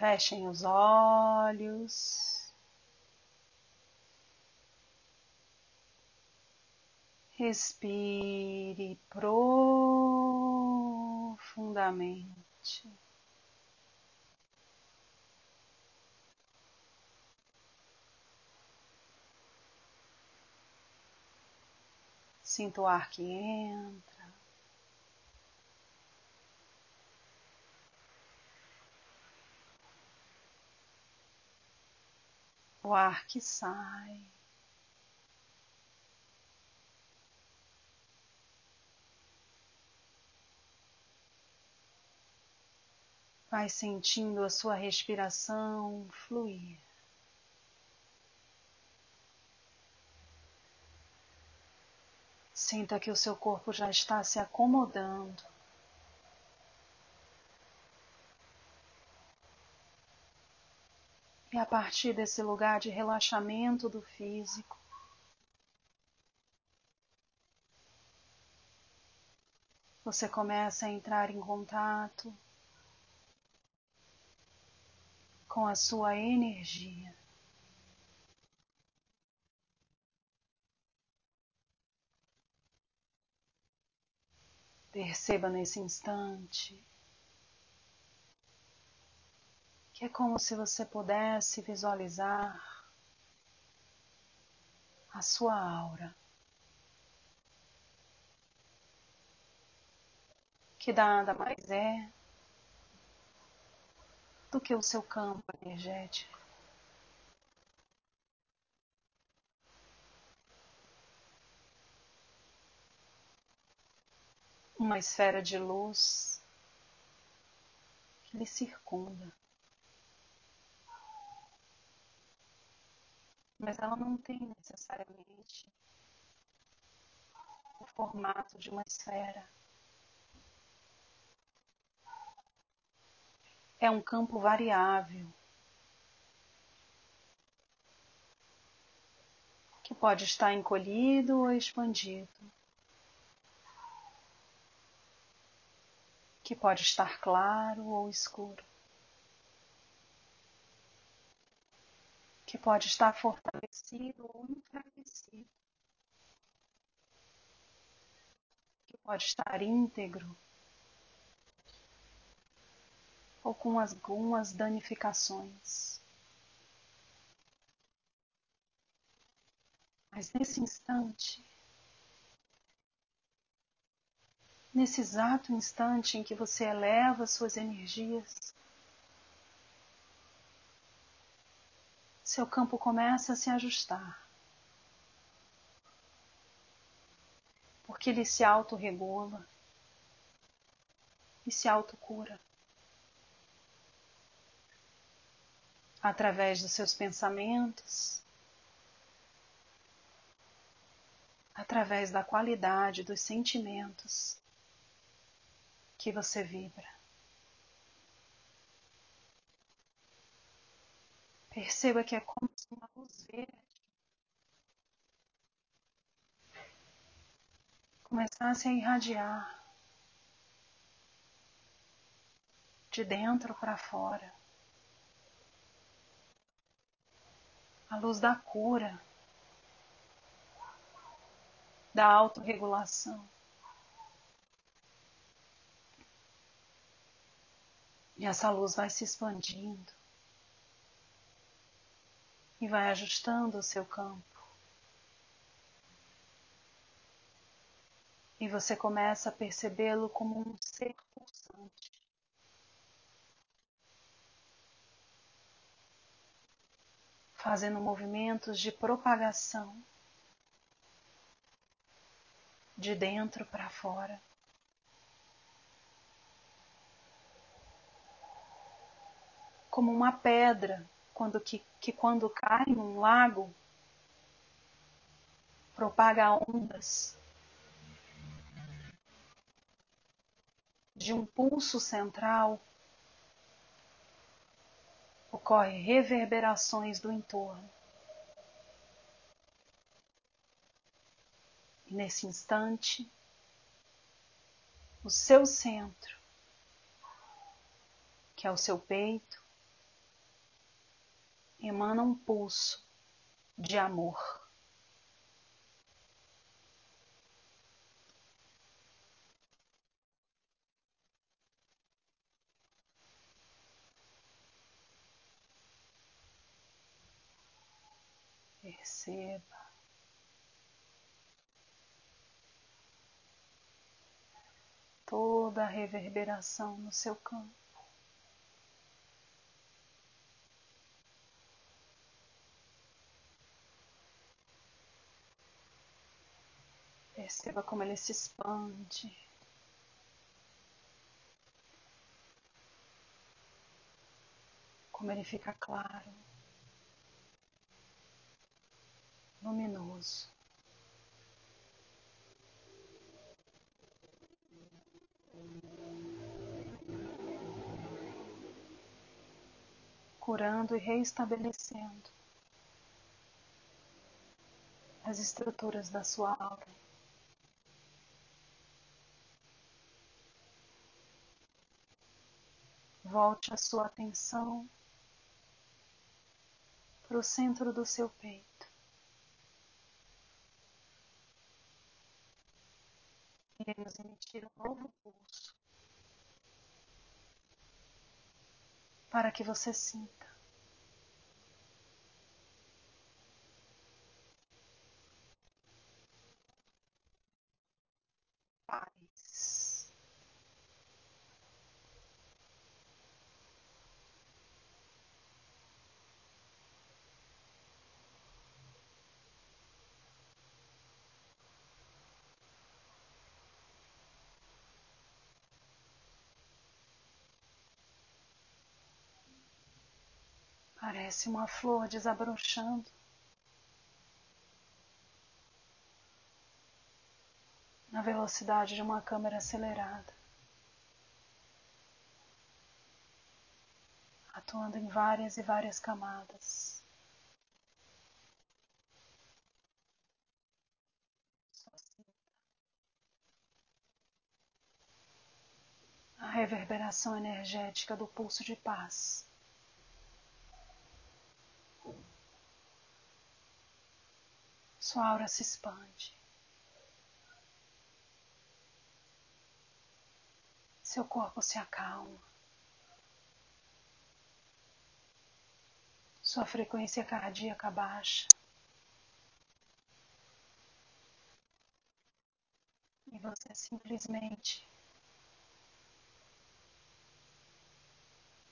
Fechem os olhos. Respire profundamente. Sinta o ar que entra. O ar que sai. Vai sentindo a sua respiração fluir. Sinta que o seu corpo já está se acomodando. E a partir desse lugar de relaxamento do físico, você começa a entrar em contato com a sua energia. Perceba nesse instante que é como se você pudesse visualizar a sua aura, que nada mais é do que o seu campo energético. Uma esfera de luz que lhe circunda. Mas ela não tem necessariamente o formato de uma esfera. é um campo variável que pode estar encolhido ou expandido, que pode estar claro ou escuro, que pode estar fortalecido ou enfraquecido, que pode estar íntegro ou com algumas danificações. Mas nesse instante, nesse exato instante em que você eleva suas energias, seu campo começa a se ajustar. Porque ele se autorregula e se autocura. através dos seus pensamentos, através da qualidade dos sentimentos que você vibra. Perceba que é como se uma luz verde começasse a irradiar de dentro para fora. a luz da cura, da autorregulação. E essa luz vai se expandindo e vai ajustando o seu campo. E você começa a percebê-lo como um ser pulsante. fazendo movimentos de propagação de dentro para fora. Como uma pedra quando que, que quando cai num lago propaga ondas de um pulso central ocorre reverberações do entorno. E nesse instante, o seu centro, que é o seu peito, emana um pulso de amor. Perceba toda a reverberação no seu campo. Perceba como ele se expande. Como ele fica claro, luminoso. Curando e reestabelecendo as estruturas da sua aura. Volte a sua atenção para o centro do seu peito. Iremos emitir um novo pulso para que você sinta Parece uma flor desabrochando. Na velocidade de uma câmera acelerada, atuando em várias e várias camadas. A reverberação energética do pulso de paz. Sua aura se expande. Seu corpo se acalma. Sua frequência cardíaca baixa. E você simplesmente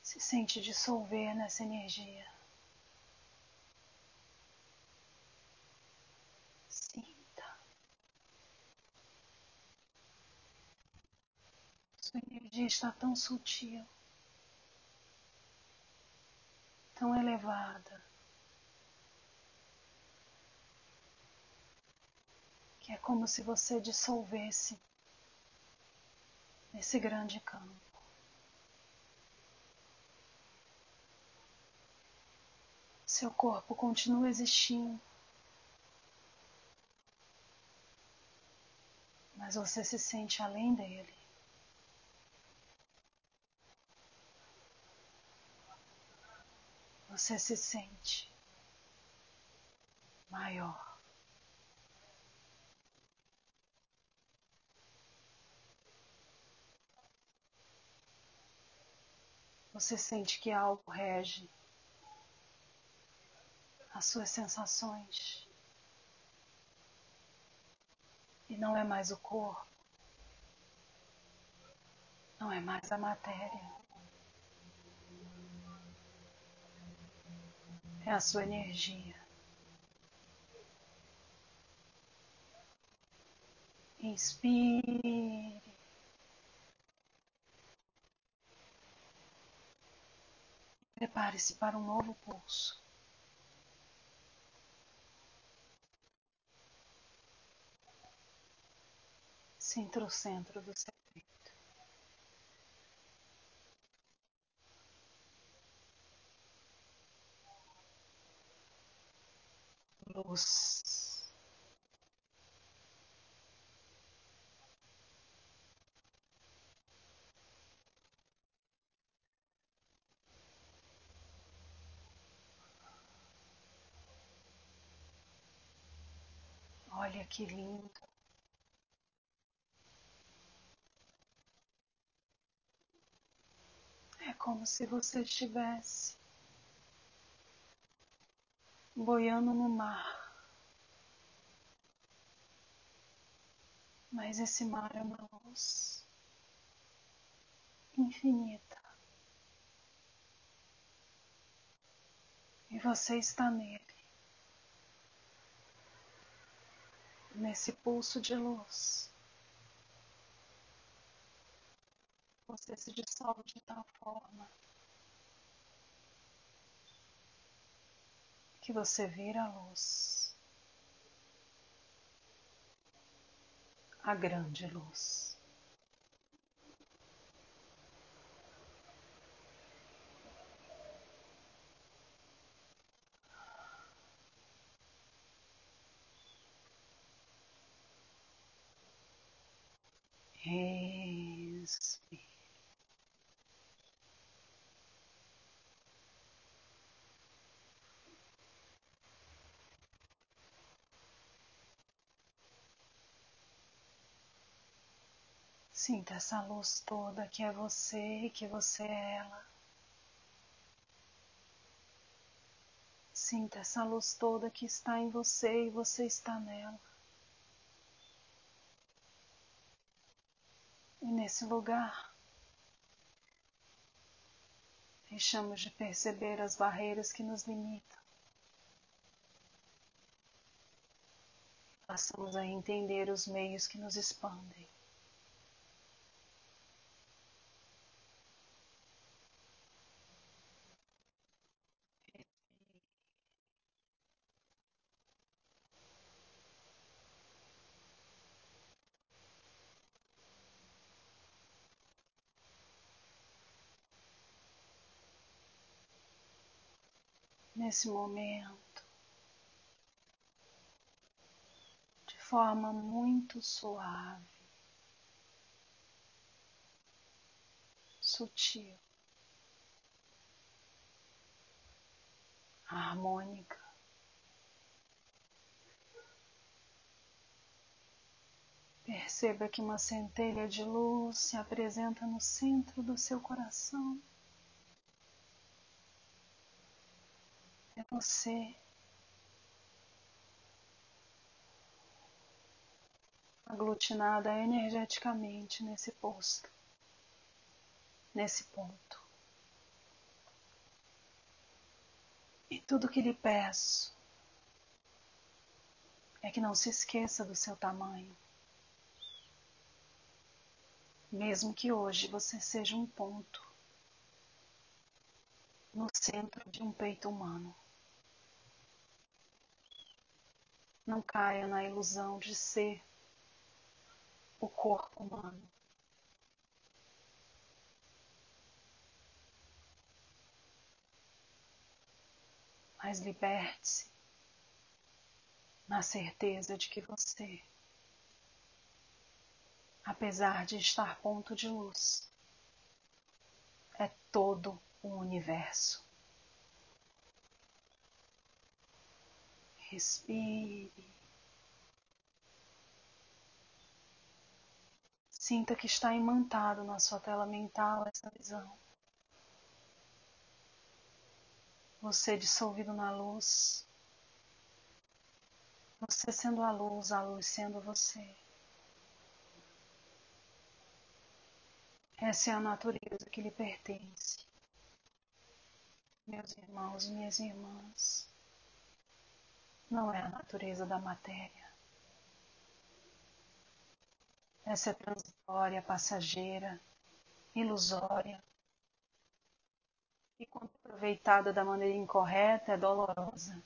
se sente dissolver nessa energia. Sua energia está tão sutil, tão elevada, que é como se você dissolvesse nesse grande campo. Seu corpo continua existindo. Mas você se sente além dele. Você se sente maior. Você sente que algo rege as suas sensações. E não é mais o corpo, não é mais a matéria. É a sua energia. Inspire. Prepare-se para um novo pulso. Sinta o centro do seu luz. Olha que lindo. É como se você estivesse boiando no mar. Mas esse mar é uma luz infinita. E você está nele. Nesse pulso de luz. Você se dissolve de tal forma que você vira a luz. A grande luz. Respire. Sinta essa luz toda que é você e que você é ela. Sinta essa luz toda que está em você e você está nela. E nesse lugar, deixamos de perceber as barreiras que nos limitam. Passamos a entender os meios que nos expandem. Nesse momento, de forma muito suave, sutil, harmônica. Perceba que uma centelha de luz se apresenta no centro do seu coração. É você. Aglutinada energeticamente nesse posto, nesse ponto. E tudo que lhe peço é que não se esqueça do seu tamanho. Mesmo que hoje você seja um ponto no centro de um peito humano. Não caia na ilusão de ser o corpo humano. Mas liberte-se na certeza de que você, apesar de estar ponto de luz, é todo o universo. Respire. Sinta que está imantado na sua tela mental essa visão. Você dissolvido na luz. Você sendo a luz, a luz sendo você. Essa é a natureza que lhe pertence. Meus irmãos minhas irmãs não é a natureza da matéria. Essa é transitória, passageira, ilusória. E quando aproveitada da maneira incorreta, é dolorosa.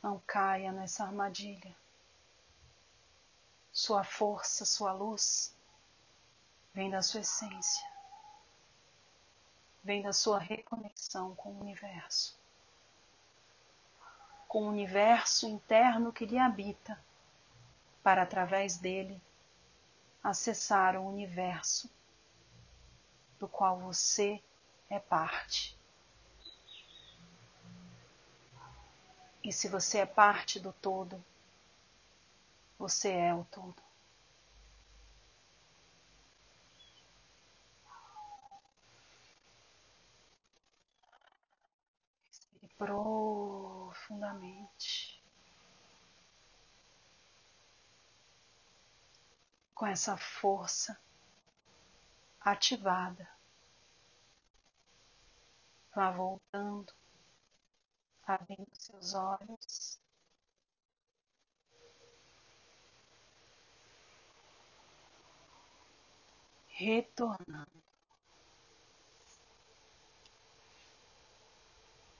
Não caia nessa armadilha. Sua força, sua luz vem da sua essência, vem da sua reconexão com o universo com o universo interno que lhe habita, para através dele acessar o universo do qual você é parte. E se você é parte do todo, Você é o todo. Profundamente. Com essa força ativada. Vá voltando, abrindo seus olhos. retornando.